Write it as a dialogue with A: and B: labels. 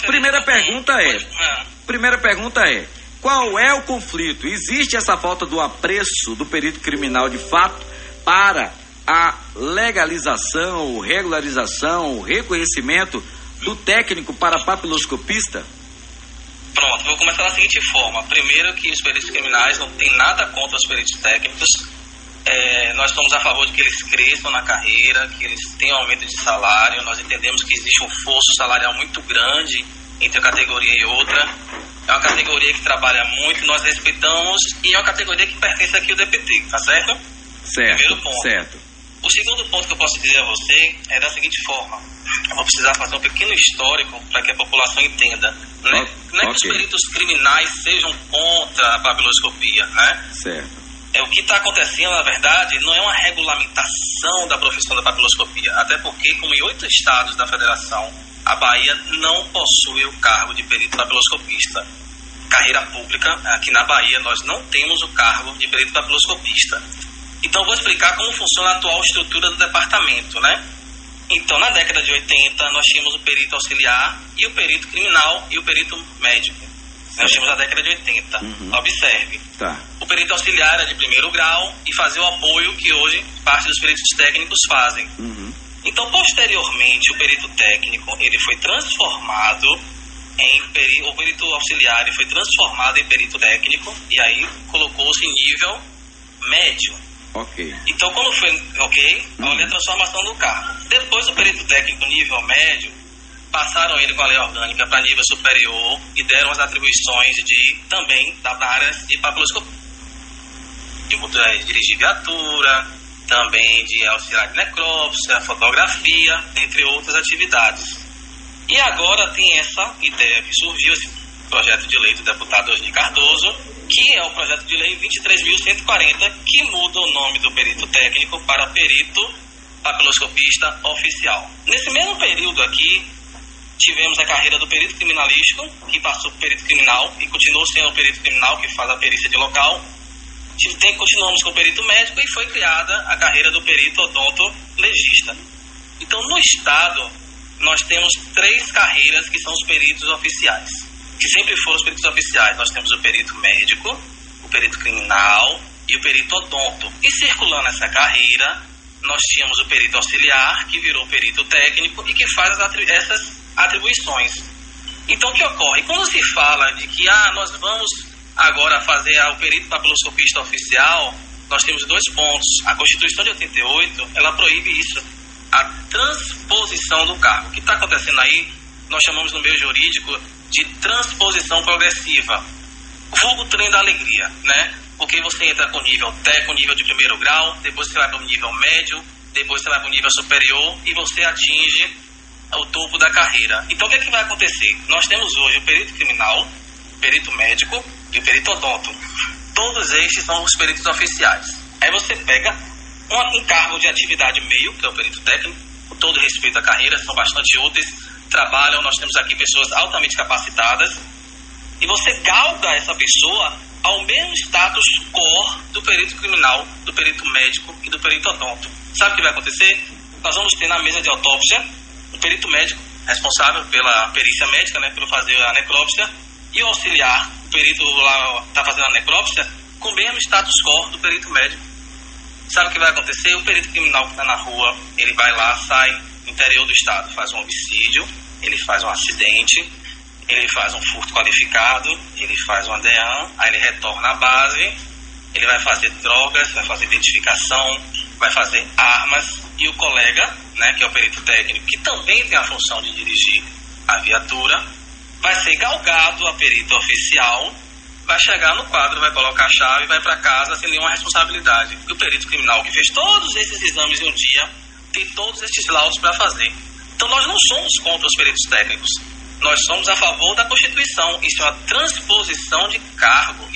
A: gostaria
B: Primeira pergunta é-
A: ah,
B: Primeira pergunta é: qual é o conflito? Existe essa falta do apreço do perito criminal de fato para a legalização, regularização, reconhecimento do técnico para papiloscopista?
A: Pronto, vou começar da seguinte forma. Primeiro que os peritos criminais não têm nada contra os peritos técnicos. É, nós estamos a favor de que eles cresçam na carreira, que eles tenham aumento de salário. Nós entendemos que existe um fosso salarial muito grande entre uma categoria e outra. É uma categoria que trabalha muito, nós respeitamos, e é uma categoria que pertence aqui ao DPT, tá certo?
B: Certo,
A: Primeiro ponto.
B: certo.
A: O segundo ponto que eu posso dizer a você é da seguinte forma. Eu vou precisar fazer um pequeno histórico para que a população entenda. Né? Não é que os peritos criminais sejam contra a papiloscopia, né?
B: Certo.
A: É, o que está acontecendo, na verdade, não é uma regulamentação da profissão da papiloscopia. Até porque, como em oito estados da federação, a Bahia não possui o cargo de perito papiloscopista. Carreira pública, aqui na Bahia, nós não temos o cargo de perito papiloscopista. Então, vou explicar como funciona a atual estrutura do departamento, né? Então, na década de 80, nós tínhamos o perito auxiliar e o perito criminal e o perito médico. Nós tínhamos na década de 80.
B: Uhum.
A: Observe.
B: Tá.
A: O perito auxiliar era de primeiro grau e fazia o apoio que hoje parte dos peritos técnicos fazem.
B: Uhum.
A: Então, posteriormente, o perito técnico ele foi transformado em perito, o perito auxiliar ele foi transformado em perito técnico e aí colocou-se em nível médio.
B: Ok.
A: Então, quando foi, ok, olha a transformação do cargo. Depois, o perito técnico nível médio, passaram ele com a lei orgânica para nível superior e deram as atribuições de, também, da área de papiloscopia. De motor- dirigir viatura, também de auxiliar de necrópsia, fotografia, entre outras atividades. E agora tem essa ideia que surgiu, esse projeto de lei do deputado Osni Cardoso, que é o projeto de lei 23.140, que muda o nome do perito técnico para perito papiloscopista oficial. Nesse mesmo período aqui, tivemos a carreira do perito criminalístico, que passou por perito criminal e continuou sendo o perito criminal que faz a perícia de local. Tem, continuamos com o perito médico e foi criada a carreira do perito odontologista. Então, no Estado, nós temos três carreiras que são os peritos oficiais, que sempre foram os peritos oficiais. Nós temos o perito médico, o perito criminal e o perito odonto. E circulando essa carreira, nós tínhamos o perito auxiliar, que virou perito técnico e que faz essas atribuições. Então, o que ocorre? Quando se fala de que ah, nós vamos agora fazer o perito papiloscopista oficial, nós temos dois pontos. A Constituição de 88, ela proíbe isso, a transposição do cargo. O que está acontecendo aí, nós chamamos no meio jurídico de transposição progressiva. Vulgo trem da alegria, né? Porque você entra com nível técnico, nível de primeiro grau, depois você vai para o nível médio, depois você vai para o nível superior e você atinge o topo da carreira. Então o que, é que vai acontecer? Nós temos hoje o perito criminal, o perito médico e o perito odonto. Todos estes são os peritos oficiais. Aí você pega um, um cargo de atividade meio, que é o perito técnico, com todo respeito à carreira, são bastante úteis, trabalham, nós temos aqui pessoas altamente capacitadas, e você galga essa pessoa ao mesmo status core do perito criminal, do perito médico e do perito odonto. Sabe o que vai acontecer? Nós vamos ter na mesa de autópsia o perito médico, responsável pela perícia médica, né, pelo fazer a necrópsia, e o auxiliar, o perito lá está fazendo a necrópsia, com o mesmo status quo do perito médico. Sabe o que vai acontecer? O perito criminal que está na rua, ele vai lá, sai interior do estado, faz um homicídio, ele faz um acidente, ele faz um furto qualificado, ele faz um ADEAN, aí ele retorna à base, ele vai fazer drogas, vai fazer identificação, vai fazer armas, e o colega, né, que é o perito técnico, que também tem a função de dirigir a viatura, vai ser galgado a perito oficial, vai chegar no quadro, vai colocar a chave vai para casa sem nenhuma responsabilidade. E o perito criminal que fez todos esses exames em um dia tem todos esses laudos para fazer. Então nós não somos contra os peritos técnicos. Nós somos a favor da Constituição. Isso é uma transposição de cargo.